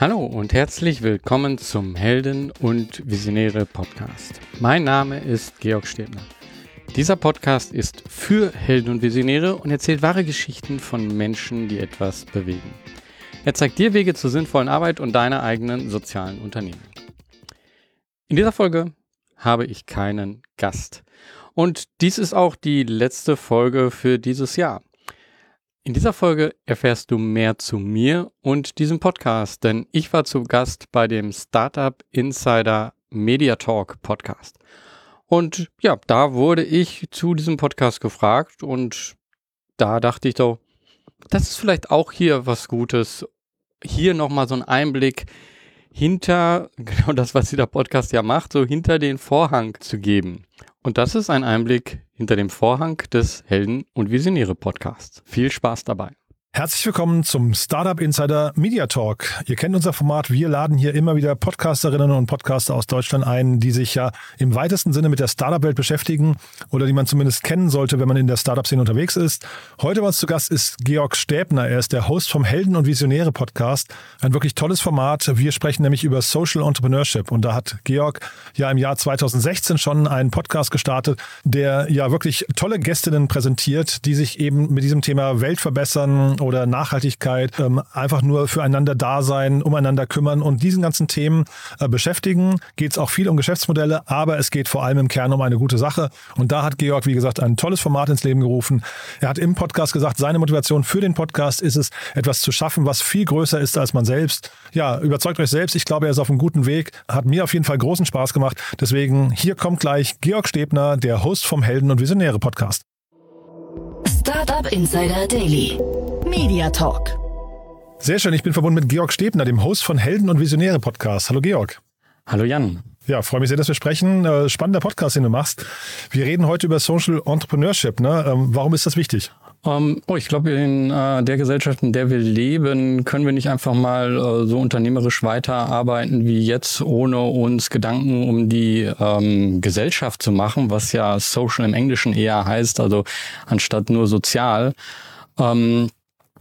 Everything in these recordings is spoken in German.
Hallo und herzlich willkommen zum Helden und Visionäre Podcast. Mein Name ist Georg Stebner. Dieser Podcast ist für Helden und Visionäre und erzählt wahre Geschichten von Menschen, die etwas bewegen. Er zeigt dir Wege zur sinnvollen Arbeit und deiner eigenen sozialen Unternehmen. In dieser Folge habe ich keinen Gast. Und dies ist auch die letzte Folge für dieses Jahr. In dieser Folge erfährst du mehr zu mir und diesem Podcast, denn ich war zu Gast bei dem Startup Insider Media Talk Podcast. Und ja, da wurde ich zu diesem Podcast gefragt und da dachte ich doch, das ist vielleicht auch hier was Gutes. Hier nochmal so ein Einblick hinter, genau das, was dieser Podcast ja macht, so hinter den Vorhang zu geben. Und das ist ein Einblick hinter dem Vorhang des Helden und Visionäre Podcasts. Viel Spaß dabei. Herzlich willkommen zum Startup Insider Media Talk. Ihr kennt unser Format. Wir laden hier immer wieder Podcasterinnen und Podcaster aus Deutschland ein, die sich ja im weitesten Sinne mit der Startup-Welt beschäftigen oder die man zumindest kennen sollte, wenn man in der Startup-Szene unterwegs ist. Heute bei uns zu Gast ist Georg Stäbner. Er ist der Host vom Helden und Visionäre Podcast. Ein wirklich tolles Format. Wir sprechen nämlich über Social Entrepreneurship. Und da hat Georg ja im Jahr 2016 schon einen Podcast gestartet, der ja wirklich tolle Gästinnen präsentiert, die sich eben mit diesem Thema Welt verbessern oder Nachhaltigkeit, ähm, einfach nur füreinander da sein, umeinander kümmern und diesen ganzen Themen äh, beschäftigen. Geht es auch viel um Geschäftsmodelle, aber es geht vor allem im Kern um eine gute Sache. Und da hat Georg, wie gesagt, ein tolles Format ins Leben gerufen. Er hat im Podcast gesagt, seine Motivation für den Podcast ist es, etwas zu schaffen, was viel größer ist als man selbst. Ja, überzeugt euch selbst. Ich glaube, er ist auf einem guten Weg. Hat mir auf jeden Fall großen Spaß gemacht. Deswegen hier kommt gleich Georg Stebner, der Host vom Helden und Visionäre Podcast. Startup Insider Daily. Media Talk. Sehr schön, ich bin verbunden mit Georg Stebner, dem Host von Helden und Visionäre Podcast. Hallo Georg. Hallo Jan. Ja, freue mich sehr, dass wir sprechen. Äh, spannender Podcast, den du machst. Wir reden heute über Social Entrepreneurship. Ne? Ähm, warum ist das wichtig? Um, ähm, oh, ich glaube, in äh, der Gesellschaft, in der wir leben, können wir nicht einfach mal äh, so unternehmerisch weiterarbeiten wie jetzt, ohne uns Gedanken um die ähm, Gesellschaft zu machen, was ja Social im Englischen eher heißt, also anstatt nur sozial. Ähm,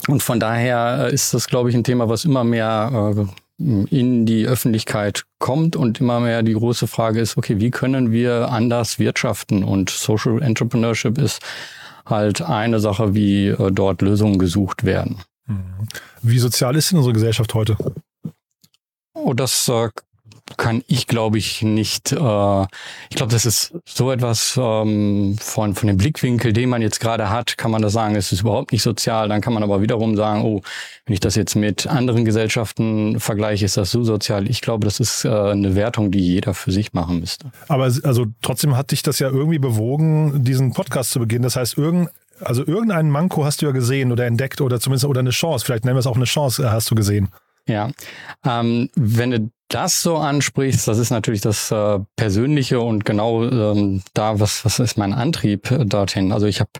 und von daher äh, ist das, glaube ich, ein Thema, was immer mehr äh, in die Öffentlichkeit kommt und immer mehr die große Frage ist, okay, wie können wir anders wirtschaften? Und Social Entrepreneurship ist halt eine Sache, wie äh, dort Lösungen gesucht werden. Mhm. Wie sozial ist denn unsere Gesellschaft heute? Oh, das kann ich, glaube ich, nicht. Äh, ich glaube, das ist so etwas ähm, von, von dem Blickwinkel, den man jetzt gerade hat, kann man da sagen, es ist überhaupt nicht sozial. Dann kann man aber wiederum sagen, oh, wenn ich das jetzt mit anderen Gesellschaften vergleiche, ist das so sozial. Ich glaube, das ist äh, eine Wertung, die jeder für sich machen müsste. Aber also trotzdem hat dich das ja irgendwie bewogen, diesen Podcast zu beginnen. Das heißt, irgend, also irgendeinen Manko hast du ja gesehen oder entdeckt oder zumindest oder eine Chance. Vielleicht nennen wir es auch eine Chance, äh, hast du gesehen. Ja, ähm, wenn du das so ansprichst, das ist natürlich das äh, Persönliche und genau ähm, da, was, was ist mein Antrieb dorthin? Also ich habe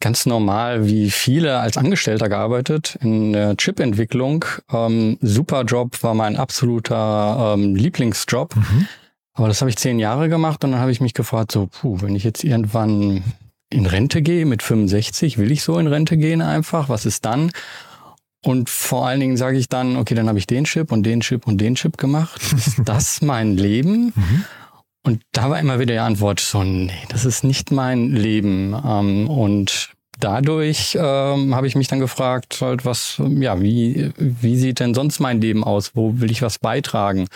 ganz normal wie viele als Angestellter gearbeitet in der Chip-Entwicklung. Ähm, super Job, war mein absoluter ähm, Lieblingsjob. Mhm. Aber das habe ich zehn Jahre gemacht und dann habe ich mich gefragt, so, puh, wenn ich jetzt irgendwann in Rente gehe mit 65, will ich so in Rente gehen einfach? Was ist dann? Und vor allen Dingen sage ich dann, okay, dann habe ich den Chip und den Chip und den Chip gemacht. Ist das mein Leben? Mhm. Und da war immer wieder die Antwort so, nee, das ist nicht mein Leben. Ähm, und dadurch ähm, habe ich mich dann gefragt, halt, was, ja, wie, wie sieht denn sonst mein Leben aus? Wo will ich was beitragen?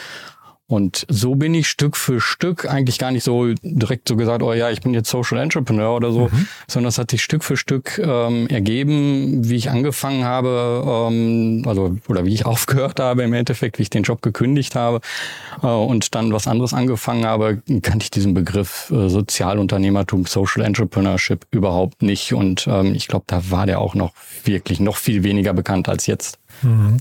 Und so bin ich Stück für Stück eigentlich gar nicht so direkt so gesagt, oh ja, ich bin jetzt Social Entrepreneur oder so, mhm. sondern es hat sich Stück für Stück ähm, ergeben, wie ich angefangen habe, ähm, also oder wie ich aufgehört habe im Endeffekt, wie ich den Job gekündigt habe äh, und dann was anderes angefangen habe, kannte ich diesen Begriff äh, Sozialunternehmertum, Social Entrepreneurship überhaupt nicht. Und ähm, ich glaube, da war der auch noch wirklich noch viel weniger bekannt als jetzt. Mhm.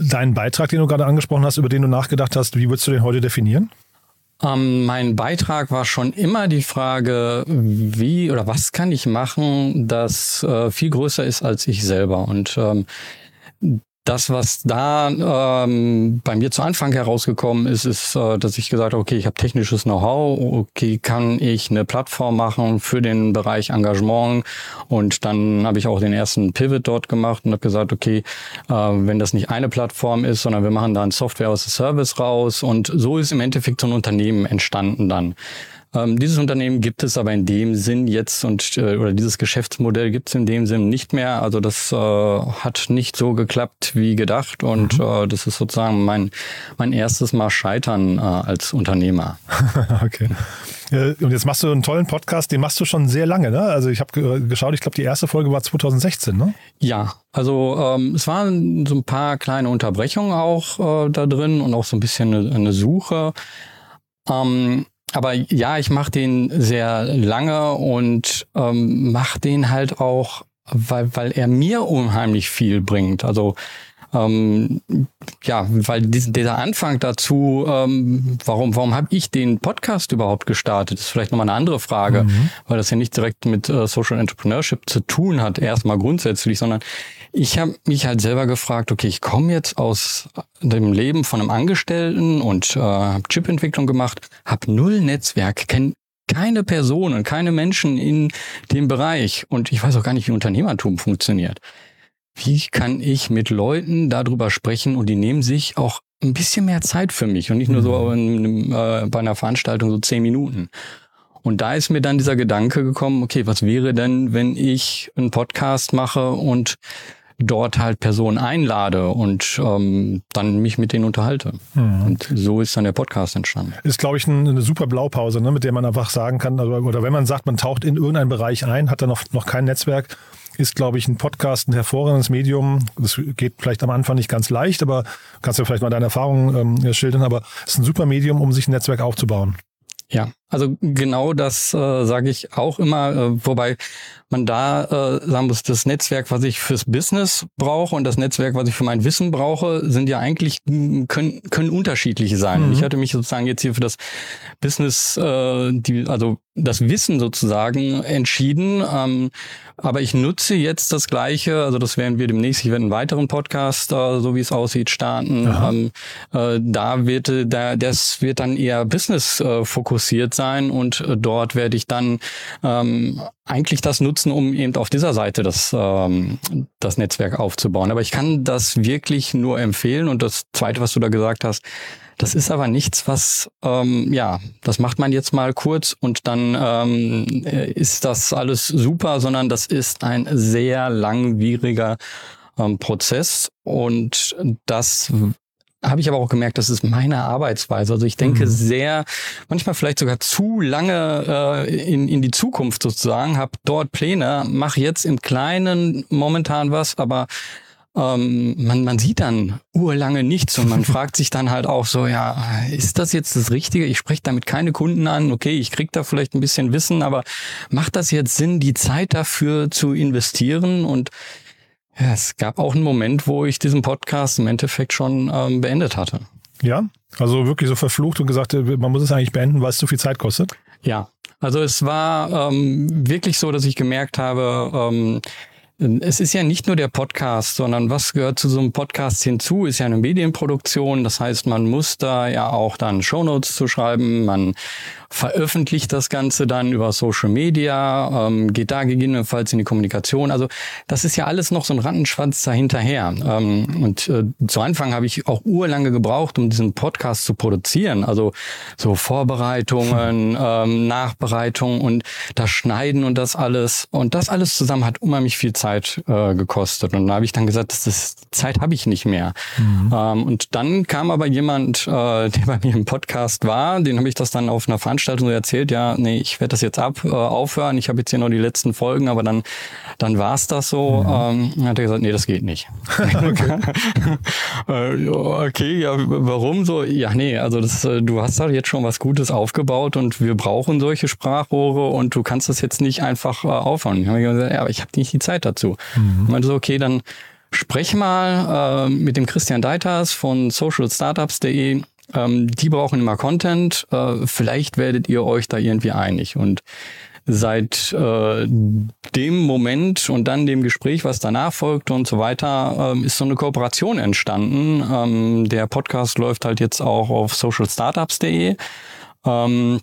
Deinen Beitrag, den du gerade angesprochen hast, über den du nachgedacht hast, wie würdest du den heute definieren? Ähm, mein Beitrag war schon immer die Frage, wie oder was kann ich machen, das äh, viel größer ist als ich selber. Und ähm, das, was da ähm, bei mir zu Anfang herausgekommen ist, ist, äh, dass ich gesagt habe, okay, ich habe technisches Know-how, okay, kann ich eine Plattform machen für den Bereich Engagement und dann habe ich auch den ersten Pivot dort gemacht und habe gesagt, okay, äh, wenn das nicht eine Plattform ist, sondern wir machen da ein Software as a Service raus und so ist im Endeffekt so ein Unternehmen entstanden dann. Ähm, dieses Unternehmen gibt es aber in dem Sinn jetzt und äh, oder dieses Geschäftsmodell gibt es in dem Sinn nicht mehr. Also das äh, hat nicht so geklappt wie gedacht und mhm. äh, das ist sozusagen mein mein erstes Mal Scheitern äh, als Unternehmer. okay. Und jetzt machst du einen tollen Podcast, den machst du schon sehr lange, ne? Also ich habe geschaut, ich glaube, die erste Folge war 2016, ne? Ja, also ähm, es waren so ein paar kleine Unterbrechungen auch äh, da drin und auch so ein bisschen eine, eine Suche. Ähm, aber ja, ich mache den sehr lange und ähm, mache den halt auch, weil, weil er mir unheimlich viel bringt. Also ähm, ja, weil dieser Anfang dazu, ähm, warum, warum habe ich den Podcast überhaupt gestartet, ist vielleicht nochmal eine andere Frage, mhm. weil das ja nicht direkt mit äh, Social Entrepreneurship zu tun hat, erstmal grundsätzlich, sondern ich habe mich halt selber gefragt, okay, ich komme jetzt aus dem Leben von einem Angestellten und äh, habe Chipentwicklung gemacht, habe null Netzwerk, kenne keine Personen, keine Menschen in dem Bereich und ich weiß auch gar nicht, wie Unternehmertum funktioniert wie kann ich mit Leuten darüber sprechen und die nehmen sich auch ein bisschen mehr Zeit für mich und nicht nur so mhm. in, äh, bei einer Veranstaltung so zehn Minuten. Und da ist mir dann dieser Gedanke gekommen, okay, was wäre denn, wenn ich einen Podcast mache und dort halt Personen einlade und ähm, dann mich mit denen unterhalte. Mhm. Und so ist dann der Podcast entstanden. Ist, glaube ich, eine super Blaupause, ne, mit der man einfach sagen kann, also, oder wenn man sagt, man taucht in irgendeinen Bereich ein, hat da noch, noch kein Netzwerk ist, glaube ich, ein Podcast ein hervorragendes Medium. Das geht vielleicht am Anfang nicht ganz leicht, aber kannst du vielleicht mal deine Erfahrungen ähm, schildern. Aber es ist ein super Medium, um sich ein Netzwerk aufzubauen. Ja, also genau das äh, sage ich auch immer, äh, wobei man da äh, sagen muss, das Netzwerk, was ich fürs Business brauche und das Netzwerk, was ich für mein Wissen brauche, sind ja eigentlich können können unterschiedliche sein. Mhm. Ich hatte mich sozusagen jetzt hier für das Business, äh, die, also das Wissen sozusagen entschieden. Ähm, aber ich nutze jetzt das Gleiche, also das werden wir demnächst, ich werde einen weiteren Podcast, äh, so wie es aussieht, starten. Ähm, äh, da wird, äh, da, das wird dann eher Business äh, fokussiert sein und äh, dort werde ich dann ähm, eigentlich das nutzen, um eben auf dieser Seite das, ähm, das Netzwerk aufzubauen. Aber ich kann das wirklich nur empfehlen. Und das Zweite, was du da gesagt hast, das ist aber nichts, was, ähm, ja, das macht man jetzt mal kurz und dann ähm, ist das alles super, sondern das ist ein sehr langwieriger ähm, Prozess und das habe ich aber auch gemerkt, das ist meine Arbeitsweise. Also ich denke mhm. sehr, manchmal vielleicht sogar zu lange äh, in, in die Zukunft sozusagen, habe dort Pläne, mache jetzt im Kleinen momentan was, aber ähm, man, man sieht dann urlange nichts und man fragt sich dann halt auch so, ja, ist das jetzt das Richtige? Ich spreche damit keine Kunden an, okay, ich krieg da vielleicht ein bisschen Wissen, aber macht das jetzt Sinn, die Zeit dafür zu investieren? Und ja, es gab auch einen Moment, wo ich diesen Podcast im Endeffekt schon ähm, beendet hatte. Ja, also wirklich so verflucht und gesagt, man muss es eigentlich beenden, weil es zu viel Zeit kostet? Ja, also es war ähm, wirklich so, dass ich gemerkt habe, ähm, es ist ja nicht nur der Podcast, sondern was gehört zu so einem Podcast hinzu, ist ja eine Medienproduktion. Das heißt, man muss da ja auch dann Shownotes zu schreiben. Man veröffentlicht das Ganze dann über Social Media, ähm, geht da gegebenenfalls in die Kommunikation. Also das ist ja alles noch so ein Rattenschwanz dahinterher. Ähm, und äh, zu Anfang habe ich auch urlange gebraucht, um diesen Podcast zu produzieren. Also so Vorbereitungen, ähm, Nachbereitungen und das Schneiden und das alles. Und das alles zusammen hat unheimlich viel Zeit äh, gekostet. Und da habe ich dann gesagt, das ist, Zeit habe ich nicht mehr. Mhm. Ähm, und dann kam aber jemand, äh, der bei mir im Podcast war, den habe ich das dann auf einer Veranstaltung Veranstaltung so erzählt, ja, nee, ich werde das jetzt ab, äh, aufhören, ich habe jetzt hier noch die letzten Folgen, aber dann, dann war es das so. Mhm. Ähm, hat er gesagt, nee, das geht nicht. okay. äh, okay, ja, warum so? Ja, nee, also das, äh, du hast da jetzt schon was Gutes aufgebaut und wir brauchen solche Sprachrohre und du kannst das jetzt nicht einfach äh, aufhören. Ich habe gesagt, ja, aber ich habe nicht die Zeit dazu. Mhm. Ich meinte so, okay, dann sprech mal äh, mit dem Christian Deiters von socialstartups.de ähm, die brauchen immer Content. Äh, vielleicht werdet ihr euch da irgendwie einig. Und seit äh, dem Moment und dann dem Gespräch, was danach folgte und so weiter, ähm, ist so eine Kooperation entstanden. Ähm, der Podcast läuft halt jetzt auch auf socialstartups.de. Ähm,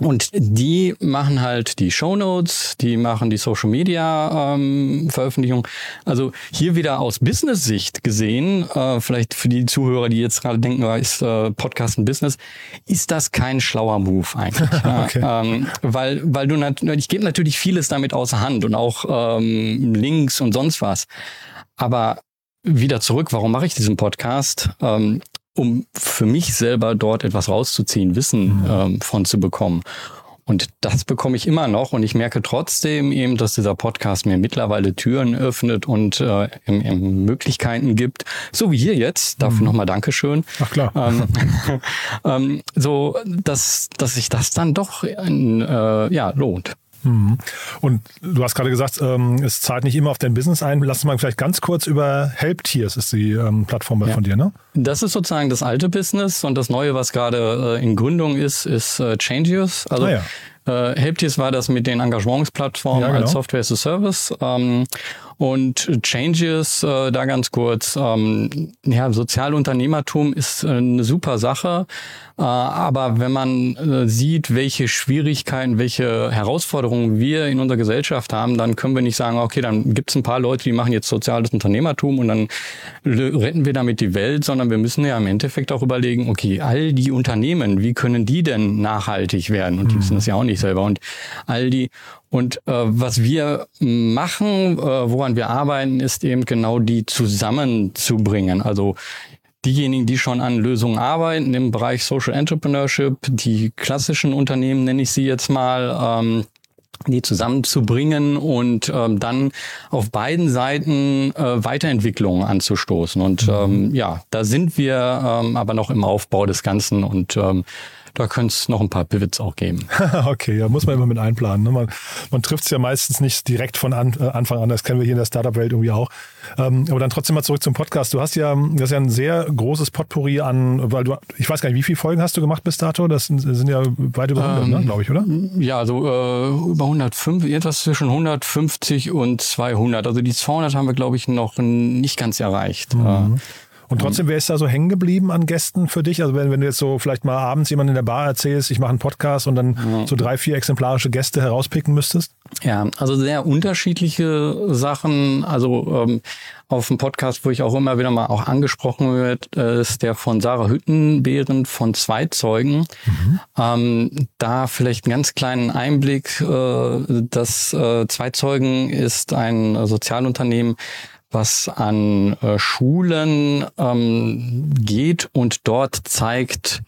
und die machen halt die Show Notes, die machen die Social Media ähm, Veröffentlichung. Also hier wieder aus Business-Sicht gesehen, äh, vielleicht für die Zuhörer, die jetzt gerade denken, oh, ist äh, Podcast ein Business, ist das kein schlauer Move eigentlich. okay. ähm, weil, weil du natürlich, ich gebe natürlich vieles damit außer Hand und auch ähm, Links und sonst was. Aber wieder zurück, warum mache ich diesen Podcast? Ähm, um für mich selber dort etwas rauszuziehen, Wissen mhm. ähm, von zu bekommen. Und das bekomme ich immer noch und ich merke trotzdem eben, dass dieser Podcast mir mittlerweile Türen öffnet und äh, im, im Möglichkeiten gibt. So wie hier jetzt. Dafür mhm. nochmal Dankeschön. Ach klar. Ähm, ähm, so, dass, dass sich das dann doch äh, ja, lohnt. Mhm. Und du hast gerade gesagt, ähm, es zahlt nicht immer auf dein Business ein. Lass uns mal vielleicht ganz kurz über Helptiers ist die ähm, Plattform ja. von dir, ne? Das ist sozusagen das alte Business und das neue, was gerade äh, in Gründung ist, ist äh, Changes. Also ah, ja. äh, Helptiers war das mit den Engagementsplattformen ja, genau. als Software as a Service. Und Changes, äh, da ganz kurz, ähm, ja, Sozialunternehmertum ist äh, eine super Sache. Äh, aber wenn man äh, sieht, welche Schwierigkeiten, welche Herausforderungen wir in unserer Gesellschaft haben, dann können wir nicht sagen, okay, dann gibt es ein paar Leute, die machen jetzt soziales Unternehmertum und dann retten wir damit die Welt, sondern wir müssen ja im Endeffekt auch überlegen, okay, all die Unternehmen, wie können die denn nachhaltig werden? Und die wissen das ja auch nicht selber. Und all die und äh, was wir machen, äh, woran wir arbeiten, ist eben genau die zusammenzubringen. Also diejenigen, die schon an Lösungen arbeiten im Bereich Social Entrepreneurship, die klassischen Unternehmen nenne ich sie jetzt mal, ähm, die zusammenzubringen und ähm, dann auf beiden Seiten äh, Weiterentwicklungen anzustoßen. Und mhm. ähm, ja, da sind wir ähm, aber noch im Aufbau des Ganzen und ähm, da könnte es noch ein paar Pivots auch geben. okay, ja, muss man immer mit einplanen. Ne? Man, man trifft es ja meistens nicht direkt von an, äh, Anfang an, das kennen wir hier in der Startup-Welt irgendwie auch. Ähm, aber dann trotzdem mal zurück zum Podcast. Du hast ja, das ist ja ein sehr großes Potpourri an, weil du, ich weiß gar nicht, wie viele Folgen hast du gemacht bis dato? Das sind, sind ja weit über 100, ne, ähm, ne, glaube ich, oder? Ja, also äh, über 105, etwas zwischen 150 und 200. Also die 200 haben wir, glaube ich, noch nicht ganz erreicht. Mhm. Äh, und trotzdem, wer ist da so hängen geblieben an Gästen für dich? Also wenn, wenn du jetzt so vielleicht mal abends jemand in der Bar erzählst, ich mache einen Podcast und dann ja. so drei, vier exemplarische Gäste herauspicken müsstest? Ja, also sehr unterschiedliche Sachen. Also ähm, auf dem Podcast, wo ich auch immer wieder mal auch angesprochen wird, äh, ist der von Sarah Hüttenbeeren von Zweizeugen. Mhm. Ähm, da vielleicht einen ganz kleinen Einblick. Äh, das äh, Zweizeugen ist ein Sozialunternehmen, was an äh, Schulen ähm, geht und dort zeigt,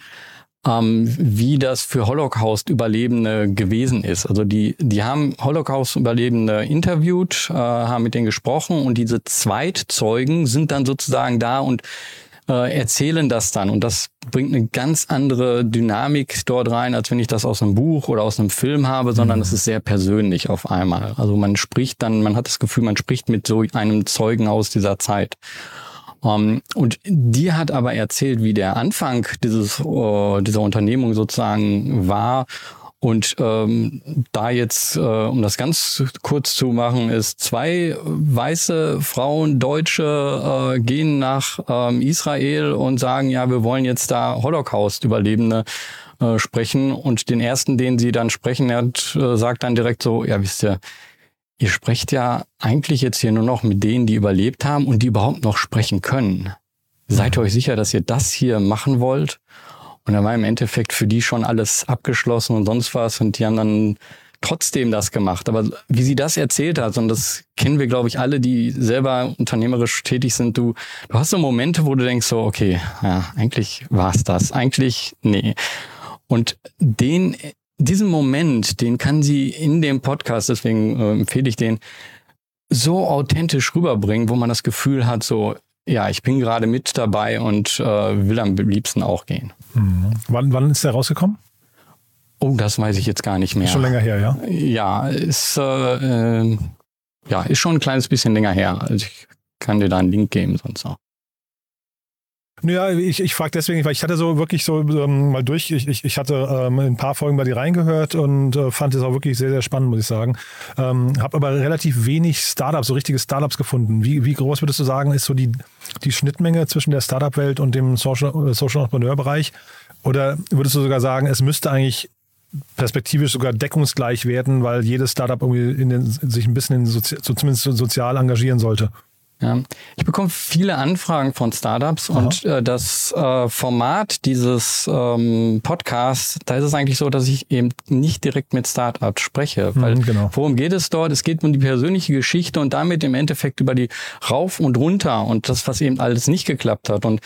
ähm, wie das für Holocaust-Überlebende gewesen ist. Also die, die haben Holocaust-Überlebende interviewt, äh, haben mit denen gesprochen und diese Zweitzeugen sind dann sozusagen da und äh, erzählen das dann. Und das bringt eine ganz andere Dynamik dort rein, als wenn ich das aus einem Buch oder aus einem Film habe, sondern mhm. es ist sehr persönlich auf einmal. Also man spricht dann, man hat das Gefühl, man spricht mit so einem Zeugen aus dieser Zeit. Um, ähm, und die hat aber erzählt, wie der Anfang dieses, uh, dieser Unternehmung sozusagen war und ähm, da jetzt, äh, um das ganz kurz zu machen, ist zwei weiße Frauen, Deutsche, äh, gehen nach ähm, Israel und sagen, ja, wir wollen jetzt da Holocaust-Überlebende äh, sprechen. Und den ersten, den sie dann sprechen, hat, äh, sagt dann direkt so, ja, wisst ihr, ihr sprecht ja eigentlich jetzt hier nur noch mit denen, die überlebt haben und die überhaupt noch sprechen können. Seid ihr euch sicher, dass ihr das hier machen wollt? Und da war im Endeffekt für die schon alles abgeschlossen und sonst was. Und die haben dann trotzdem das gemacht. Aber wie sie das erzählt hat, und das kennen wir, glaube ich, alle, die selber unternehmerisch tätig sind, du, du hast so Momente, wo du denkst so, okay, ja, eigentlich war's das. Eigentlich, nee. Und den, diesen Moment, den kann sie in dem Podcast, deswegen äh, empfehle ich den, so authentisch rüberbringen, wo man das Gefühl hat, so, ja, ich bin gerade mit dabei und äh, will am liebsten auch gehen. Mhm. Wann, wann ist der rausgekommen? Oh, das weiß ich jetzt gar nicht mehr. Ist schon länger her, ja? Ja, ist, äh, äh, ja, ist schon ein kleines bisschen länger her. Also ich kann dir da einen Link geben, sonst auch. Naja, ich, ich frage deswegen, weil ich hatte so wirklich so ähm, mal durch, ich, ich, ich hatte ähm, ein paar Folgen bei dir reingehört und äh, fand es auch wirklich sehr, sehr spannend, muss ich sagen. Ähm, habe aber relativ wenig Startups, so richtige Startups gefunden. Wie, wie groß würdest du sagen, ist so die, die Schnittmenge zwischen der Startup-Welt und dem Social, äh, Social Entrepreneur-Bereich? Oder würdest du sogar sagen, es müsste eigentlich perspektivisch sogar deckungsgleich werden, weil jedes Startup irgendwie in den, sich ein bisschen in so zumindest sozial engagieren sollte? Ja, ich bekomme viele Anfragen von Startups Aha. und äh, das äh, Format dieses ähm, Podcasts, da ist es eigentlich so, dass ich eben nicht direkt mit Startups spreche. Weil mhm, genau. worum geht es dort? Es geht um die persönliche Geschichte und damit im Endeffekt über die Rauf und Runter und das, was eben alles nicht geklappt hat. Und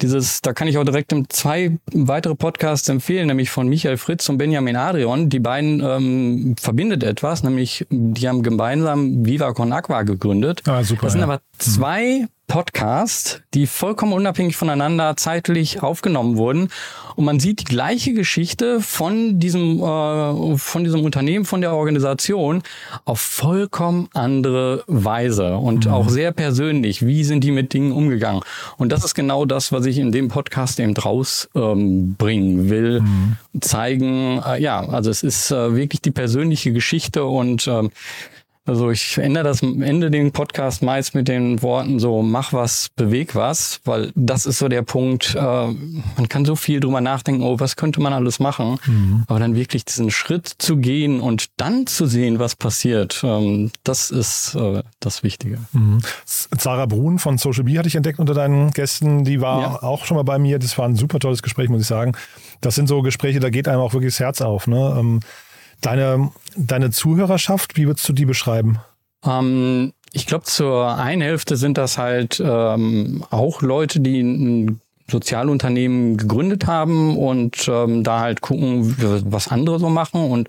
dieses, da kann ich auch direkt zwei weitere Podcasts empfehlen, nämlich von Michael Fritz und Benjamin Adrian. Die beiden ähm, verbindet etwas, nämlich die haben gemeinsam Viva Con Aqua gegründet. Ah, super. Das sind ja. aber zwei Podcasts, die vollkommen unabhängig voneinander zeitlich aufgenommen wurden. Und man sieht die gleiche Geschichte von diesem, äh, von diesem Unternehmen, von der Organisation auf vollkommen andere Weise und mhm. auch sehr persönlich. Wie sind die mit Dingen umgegangen? Und das ist genau das, was ich in dem Podcast eben draus ähm, bringen will. Mhm. Zeigen, äh, ja, also es ist äh, wirklich die persönliche Geschichte und ähm, also ich ändere das Ende den Podcast meist mit den Worten so, mach was, beweg was, weil das ist so der Punkt, äh, man kann so viel drüber nachdenken, oh, was könnte man alles machen, mhm. aber dann wirklich diesen Schritt zu gehen und dann zu sehen, was passiert, ähm, das ist äh, das Wichtige. Mhm. Sarah Brun von Social Bee hatte ich entdeckt unter deinen Gästen, die war ja. auch schon mal bei mir, das war ein super tolles Gespräch, muss ich sagen. Das sind so Gespräche, da geht einem auch wirklich das Herz auf. Ne? Ähm, Deine, deine Zuhörerschaft, wie würdest du die beschreiben? Ähm, ich glaube, zur einen Hälfte sind das halt ähm, auch Leute, die ein Sozialunternehmen gegründet haben und ähm, da halt gucken, was andere so machen und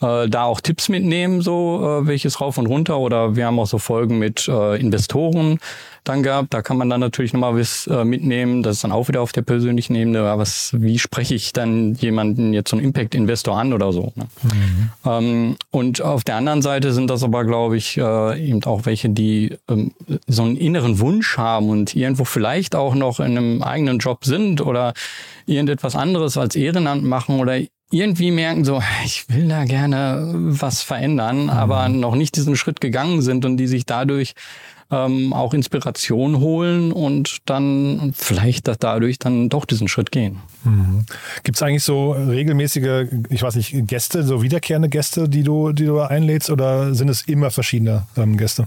äh, da auch Tipps mitnehmen, so äh, welches rauf und runter. Oder wir haben auch so Folgen mit äh, Investoren dann gehabt. Da kann man dann natürlich nochmal was äh, mitnehmen. Das ist dann auch wieder auf der persönlichen Ebene. Aber was, wie spreche ich dann jemanden jetzt so einen Impact-Investor an oder so? Ne? Mhm. Ähm, und auf der anderen Seite sind das aber, glaube ich, äh, eben auch welche, die ähm, so einen inneren Wunsch haben und irgendwo vielleicht auch noch in einem eigenen Job sind oder irgendetwas anderes als Ehrenamt machen oder irgendwie merken so, ich will da gerne was verändern, mhm. aber noch nicht diesen Schritt gegangen sind und die sich dadurch ähm, auch Inspiration holen und dann vielleicht dadurch dann doch diesen Schritt gehen. Mhm. Gibt es eigentlich so regelmäßige, ich weiß nicht, Gäste, so wiederkehrende Gäste, die du, die du einlädst oder sind es immer verschiedene ähm, Gäste?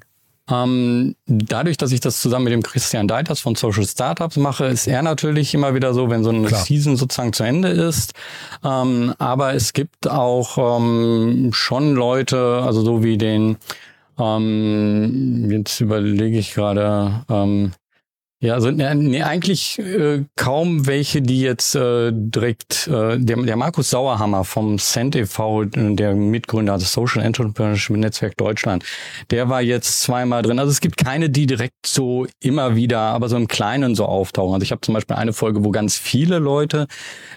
Ähm, dadurch, dass ich das zusammen mit dem Christian Deiters von Social Startups mache, ist er natürlich immer wieder so, wenn so eine Klar. Season sozusagen zu Ende ist. Ähm, aber es gibt auch ähm, schon Leute, also so wie den, ähm, jetzt überlege ich gerade, ähm, ja, also nee, eigentlich äh, kaum welche, die jetzt äh, direkt äh, der, der Markus Sauerhammer vom Cent e.V., der Mitgründer des Social Entrepreneurship Netzwerk Deutschland, der war jetzt zweimal drin. Also es gibt keine, die direkt so immer wieder, aber so im Kleinen so auftauchen. Also ich habe zum Beispiel eine Folge, wo ganz viele Leute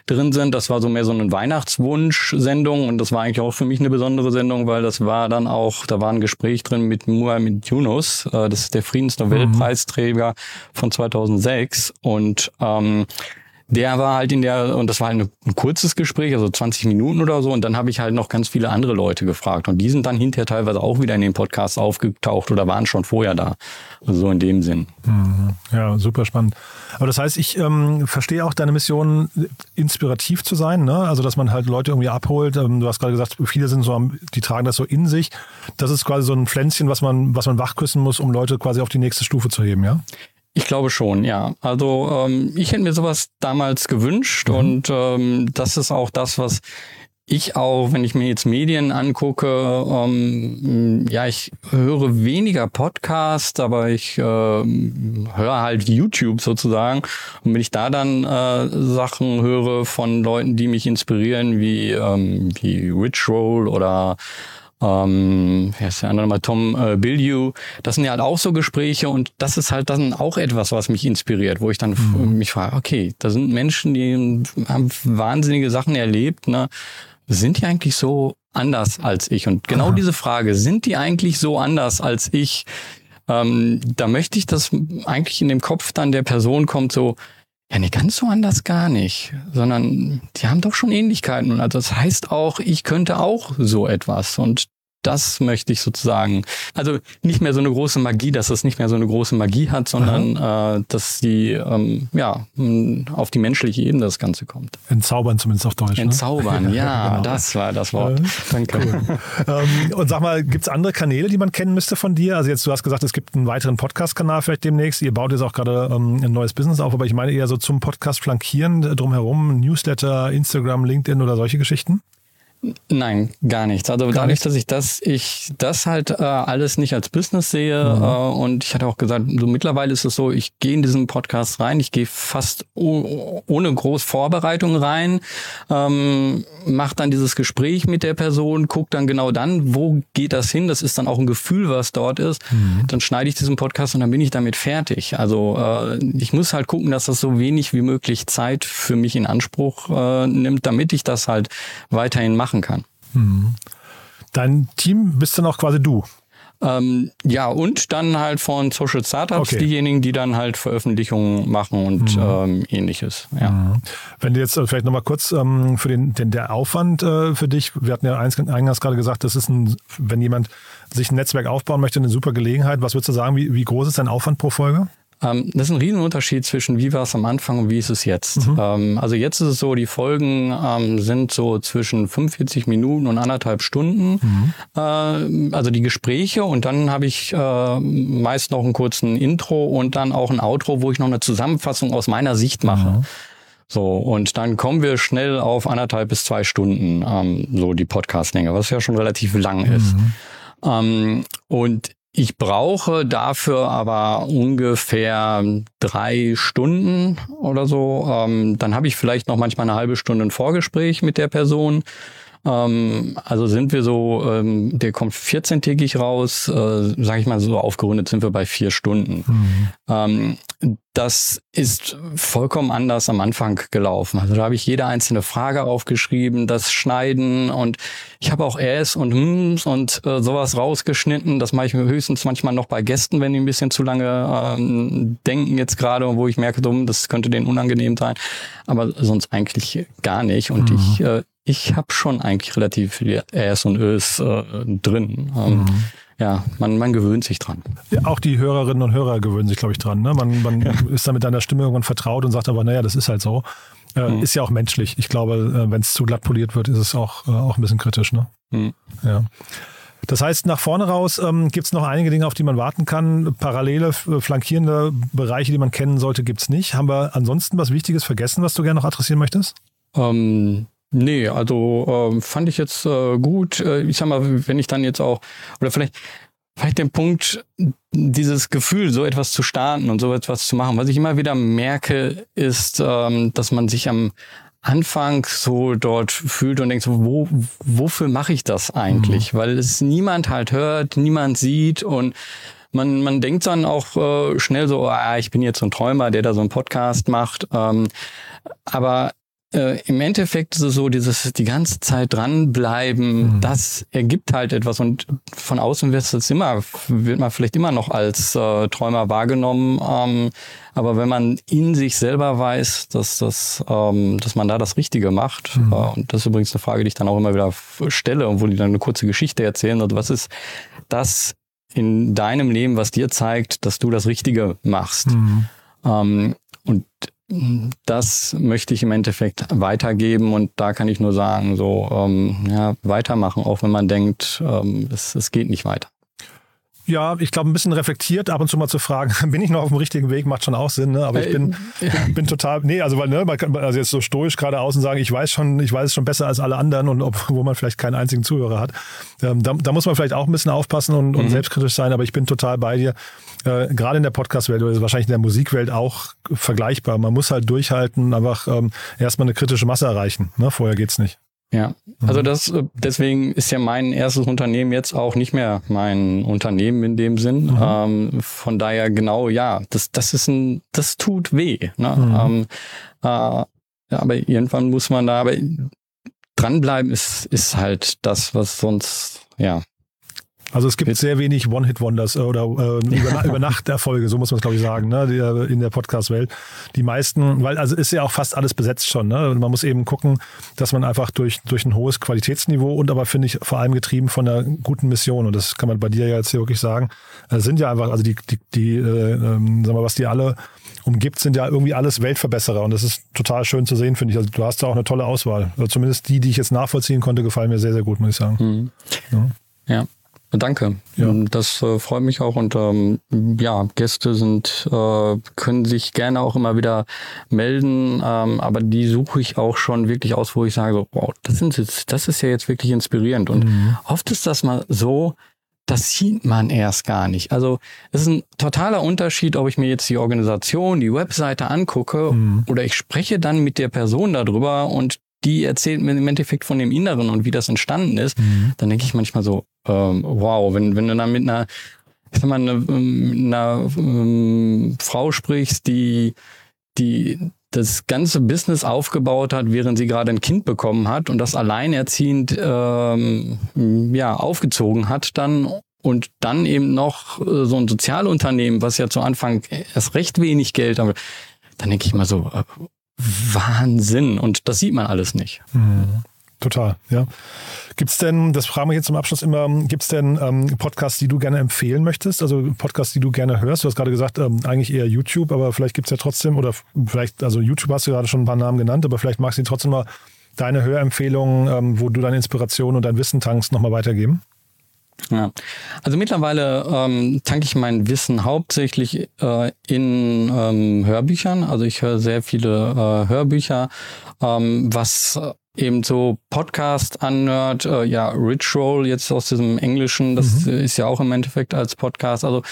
drin sind. Das war so mehr so eine Weihnachtswunsch-Sendung und das war eigentlich auch für mich eine besondere Sendung, weil das war dann auch, da war ein Gespräch drin mit Muhammad Yunus, äh, das ist der Friedensnobelpreisträger mhm. von 2006 und ähm, der war halt in der, und das war halt ein kurzes Gespräch, also 20 Minuten oder so, und dann habe ich halt noch ganz viele andere Leute gefragt. Und die sind dann hinterher teilweise auch wieder in den Podcasts aufgetaucht oder waren schon vorher da. Also so in dem Sinn. Mhm. Ja, super spannend. Aber das heißt, ich ähm, verstehe auch deine Mission, inspirativ zu sein, ne? Also dass man halt Leute irgendwie abholt. Ähm, du hast gerade gesagt, viele sind so am, die tragen das so in sich. Das ist quasi so ein Pflänzchen, was man, was man wachküssen muss, um Leute quasi auf die nächste Stufe zu heben, ja? Ich glaube schon, ja. Also ähm, ich hätte mir sowas damals gewünscht mhm. und ähm, das ist auch das, was ich auch, wenn ich mir jetzt Medien angucke, ähm, ja, ich höre weniger Podcasts, aber ich äh, höre halt YouTube sozusagen. Und wenn ich da dann äh, Sachen höre von Leuten, die mich inspirieren, wie, ähm, wie Rich Roll oder ähm, wer ist der andere mal, Tom äh, Billieu. Das sind ja halt auch so Gespräche und das ist halt dann auch etwas, was mich inspiriert, wo ich dann mhm. mich frage, okay, da sind Menschen, die haben wahnsinnige Sachen erlebt, ne? Sind die eigentlich so anders als ich? Und genau Aha. diese Frage, sind die eigentlich so anders als ich? Ähm, da möchte ich, dass eigentlich in dem Kopf dann der Person kommt so, ja, nee, ganz so anders gar nicht, sondern die haben doch schon Ähnlichkeiten. Also das heißt auch, ich könnte auch so etwas. Und das möchte ich sozusagen, also nicht mehr so eine große Magie, dass es nicht mehr so eine große Magie hat, sondern äh, dass die ähm, ja auf die menschliche Ebene das Ganze kommt. Entzaubern zumindest auf Deutsch. Ne? Entzaubern, ne? ja, genau. das war das Wort. Äh, Danke. Cool. ähm, und sag mal, gibt es andere Kanäle, die man kennen müsste von dir? Also jetzt, du hast gesagt, es gibt einen weiteren Podcast-Kanal vielleicht demnächst. Ihr baut jetzt auch gerade ähm, ein neues Business auf, aber ich meine eher so zum Podcast flankieren drumherum, Newsletter, Instagram, LinkedIn oder solche Geschichten? Nein, gar nichts. Also gar dadurch, nichts? dass ich das, ich das halt äh, alles nicht als Business sehe mhm. äh, und ich hatte auch gesagt, so mittlerweile ist es so, ich gehe in diesen Podcast rein, ich gehe fast ohne groß Vorbereitung rein, ähm, mache dann dieses Gespräch mit der Person, guck dann genau dann, wo geht das hin. Das ist dann auch ein Gefühl, was dort ist. Mhm. Dann schneide ich diesen Podcast und dann bin ich damit fertig. Also äh, ich muss halt gucken, dass das so wenig wie möglich Zeit für mich in Anspruch äh, nimmt, damit ich das halt weiterhin mache machen kann. Mhm. Dein Team bist dann auch quasi du. Ähm, ja, und dann halt von Social Startups okay. diejenigen, die dann halt Veröffentlichungen machen und mhm. ähm, ähnliches. Ja. Mhm. Wenn du jetzt äh, vielleicht nochmal kurz ähm, für den, den der Aufwand äh, für dich, wir hatten ja eingangs gerade gesagt, das ist ein, wenn jemand sich ein Netzwerk aufbauen möchte, eine super Gelegenheit. Was würdest du sagen, wie, wie groß ist dein Aufwand pro Folge? Ähm, das ist ein Riesenunterschied zwischen wie war es am Anfang und wie ist es jetzt. Mhm. Ähm, also jetzt ist es so, die Folgen ähm, sind so zwischen 45 Minuten und anderthalb Stunden. Mhm. Äh, also die Gespräche und dann habe ich äh, meist noch einen kurzen Intro und dann auch ein Outro, wo ich noch eine Zusammenfassung aus meiner Sicht mache. Mhm. So, und dann kommen wir schnell auf anderthalb bis zwei Stunden, ähm, so die Podcastlänge, was ja schon relativ lang ist. Mhm. Ähm, und ich brauche dafür aber ungefähr drei Stunden oder so. Ähm, dann habe ich vielleicht noch manchmal eine halbe Stunde ein Vorgespräch mit der Person. Ähm, also sind wir so, ähm, der kommt 14-tägig raus, äh, sage ich mal so aufgerundet sind wir bei vier Stunden. Mhm. Ähm, das ist vollkommen anders am Anfang gelaufen. Also da habe ich jede einzelne Frage aufgeschrieben, das Schneiden und ich habe auch Äs und Ms und äh, sowas rausgeschnitten. Das mache ich höchstens manchmal noch bei Gästen, wenn die ein bisschen zu lange ähm, denken jetzt gerade, wo ich merke, dumm, das könnte denen unangenehm sein. Aber sonst eigentlich gar nicht. Und mhm. ich äh, ich habe schon eigentlich relativ viel Äs und Ös äh, drin. Ähm, mhm. Ja, man, man gewöhnt sich dran. Ja, auch die Hörerinnen und Hörer gewöhnen sich, glaube ich, dran. Ne? Man, man ja. ist dann mit deiner Stimme irgendwann vertraut und sagt aber, naja, das ist halt so. Äh, mhm. Ist ja auch menschlich. Ich glaube, äh, wenn es zu glatt poliert wird, ist es auch, äh, auch ein bisschen kritisch. Ne? Mhm. Ja. Das heißt, nach vorne raus ähm, gibt es noch einige Dinge, auf die man warten kann. Parallele, flankierende Bereiche, die man kennen sollte, gibt es nicht. Haben wir ansonsten was Wichtiges vergessen, was du gerne noch adressieren möchtest? Ähm, Nee, also äh, fand ich jetzt äh, gut. Äh, ich sag mal, wenn ich dann jetzt auch, oder vielleicht, vielleicht den Punkt, dieses Gefühl, so etwas zu starten und so etwas zu machen. Was ich immer wieder merke, ist, ähm, dass man sich am Anfang so dort fühlt und denkt so, wo, wofür mache ich das eigentlich? Mhm. Weil es niemand halt hört, niemand sieht und man, man denkt dann auch äh, schnell so, ah, ich bin jetzt so ein Träumer, der da so einen Podcast macht. Ähm, aber äh, im Endeffekt ist es so, dieses die ganze Zeit dranbleiben, mhm. das ergibt halt etwas und von außen wird es immer, wird man vielleicht immer noch als äh, Träumer wahrgenommen. Ähm, aber wenn man in sich selber weiß, dass das, ähm, dass man da das Richtige macht, mhm. äh, und das ist übrigens eine Frage, die ich dann auch immer wieder stelle und wo die dann eine kurze Geschichte erzählen, also was ist das in deinem Leben, was dir zeigt, dass du das Richtige machst? Mhm. Ähm, und das möchte ich im Endeffekt weitergeben und da kann ich nur sagen, so ähm, ja, weitermachen, auch wenn man denkt, ähm, es, es geht nicht weiter. Ja, ich glaube, ein bisschen reflektiert, ab und zu mal zu fragen, bin ich noch auf dem richtigen Weg, macht schon auch Sinn, ne? Aber ich bin, äh, bin total, nee, also weil, ne, man kann also jetzt so stoisch geradeaus und sagen, ich weiß schon, ich weiß es schon besser als alle anderen und obwohl man vielleicht keinen einzigen Zuhörer hat. Ähm, da, da, muss man vielleicht auch ein bisschen aufpassen und, und mhm. selbstkritisch sein, aber ich bin total bei dir. Äh, Gerade in der Podcast-Welt oder wahrscheinlich in der Musikwelt auch vergleichbar. Man muss halt durchhalten, einfach ähm, erstmal eine kritische Masse erreichen. Ne? Vorher geht's nicht. Ja, also mhm. das äh, deswegen ist ja mein erstes Unternehmen jetzt auch nicht mehr mein Unternehmen in dem Sinn. Mhm. Ähm, von daher genau, ja, das das ist ein, das tut weh. Ne? Mhm. Ähm, äh, aber irgendwann muss man da, aber dranbleiben ist ist halt das, was sonst ja Also es gibt sehr wenig One-Hit-Wonders oder äh, über, über Nacht-Erfolge, so muss man es glaube ich sagen, ne, die, in der Podcast-Welt. Die meisten, weil also ist ja auch fast alles besetzt schon. Ne? Man muss eben gucken, dass man einfach durch, durch ein hohes Qualitätsniveau und aber finde ich vor allem getrieben von einer guten Mission und das kann man bei dir ja jetzt hier wirklich sagen, äh, sind ja einfach, also die, die, die äh, ähm, sag mal, was die alle umgibt, sind ja irgendwie alles Weltverbesserer und das ist total schön zu sehen, finde ich. Also du hast da auch eine tolle Auswahl. Also zumindest die, die ich jetzt nachvollziehen konnte, gefallen mir sehr, sehr gut, muss ich sagen. Mhm. Ja. ja. Danke. Ja. Das äh, freut mich auch und ähm, ja, Gäste sind äh, können sich gerne auch immer wieder melden, ähm, aber die suche ich auch schon wirklich aus, wo ich sage so, wow, das sind jetzt, das ist ja jetzt wirklich inspirierend und mhm. oft ist das mal so, das sieht man erst gar nicht. Also es ist ein totaler Unterschied, ob ich mir jetzt die Organisation, die Webseite angucke mhm. oder ich spreche dann mit der Person darüber und die erzählt mir im Endeffekt von dem Inneren und wie das entstanden ist. Mhm. Dann denke ich manchmal so, ähm, wow, wenn, wenn du dann mit einer, ich sag mal, eine, ähm, einer ähm, Frau sprichst, die, die das ganze Business aufgebaut hat, während sie gerade ein Kind bekommen hat und das alleinerziehend ähm, ja, aufgezogen hat dann und dann eben noch äh, so ein Sozialunternehmen, was ja zu Anfang erst recht wenig Geld hat, dann denke ich mal so, äh, Wahnsinn und das sieht man alles nicht. Mhm. Total, ja. Gibt es denn, das fragen wir jetzt zum Abschluss immer, gibt es denn ähm, Podcasts, die du gerne empfehlen möchtest? Also Podcasts, die du gerne hörst? Du hast gerade gesagt, ähm, eigentlich eher YouTube, aber vielleicht gibt es ja trotzdem, oder vielleicht, also YouTube hast du gerade schon ein paar Namen genannt, aber vielleicht magst du trotzdem mal deine Hörempfehlungen, ähm, wo du deine Inspiration und dein Wissen tankst, nochmal weitergeben? Ja, also mittlerweile ähm, tanke ich mein Wissen hauptsächlich äh, in ähm, Hörbüchern. Also ich höre sehr viele äh, Hörbücher, ähm, was eben so Podcast anhört, äh, ja, Roll jetzt aus diesem Englischen, das mhm. ist ja auch im Endeffekt als Podcast, also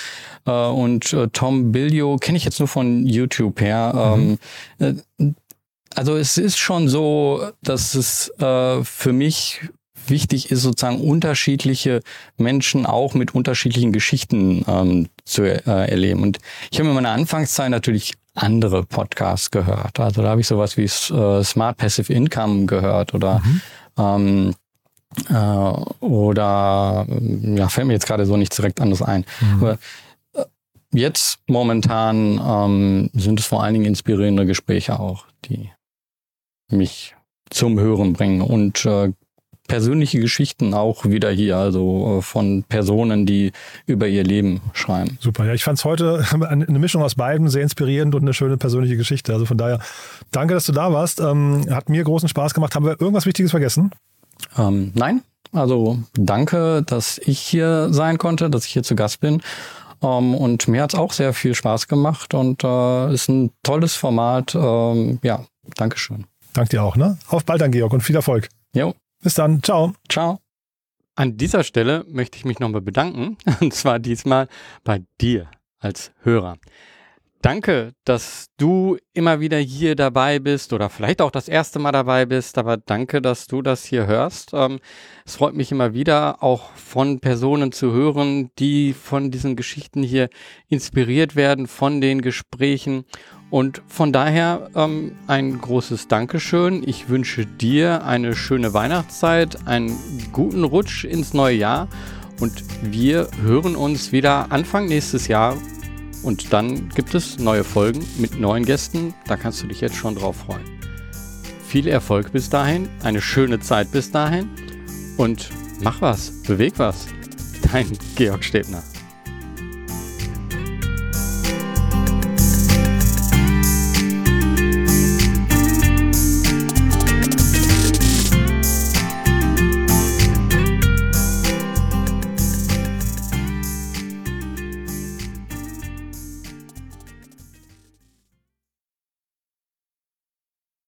äh, und äh, Tom Billio kenne ich jetzt nur von YouTube her. Mhm. Ähm, äh, also es ist schon so, dass es äh, für mich wichtig ist, sozusagen unterschiedliche Menschen auch mit unterschiedlichen Geschichten ähm, zu äh, erleben. Und ich habe in meiner Anfangszeit natürlich andere Podcasts gehört. Also da habe ich sowas wie äh, Smart Passive Income gehört oder mhm. ähm, äh, oder ja, fällt mir jetzt gerade so nicht direkt anders ein. Mhm. Aber äh, jetzt momentan ähm, sind es vor allen Dingen inspirierende Gespräche auch, die mich zum Hören bringen und äh, persönliche Geschichten auch wieder hier, also äh, von Personen, die über ihr Leben schreiben. Super, ja, ich fand es heute eine Mischung aus beiden sehr inspirierend und eine schöne persönliche Geschichte. Also von daher, danke, dass du da warst. Ähm, hat mir großen Spaß gemacht. Haben wir irgendwas Wichtiges vergessen? Ähm, nein, also danke, dass ich hier sein konnte, dass ich hier zu Gast bin. Um, ähm, und mir hat es auch sehr viel Spaß gemacht und äh, ist ein tolles Format. Ähm, ja, Dankeschön. Dank dir auch, ne? Auf bald dann, Georg, und viel Erfolg. Jo. Bis dann. Ciao. Ciao. An dieser Stelle möchte ich mich nochmal bedanken, und zwar diesmal bei dir als Hörer. Danke, dass du immer wieder hier dabei bist oder vielleicht auch das erste Mal dabei bist, aber danke, dass du das hier hörst. Ähm, es freut mich immer wieder, auch von Personen zu hören, die von diesen Geschichten hier inspiriert werden, von den Gesprächen. Und von daher ähm, ein großes Dankeschön. Ich wünsche dir eine schöne Weihnachtszeit, einen guten Rutsch ins neue Jahr und wir hören uns wieder Anfang nächstes Jahr. Und dann gibt es neue Folgen mit neuen Gästen. Da kannst du dich jetzt schon drauf freuen. Viel Erfolg bis dahin, eine schöne Zeit bis dahin und mach was, beweg was. Dein Georg Stebner.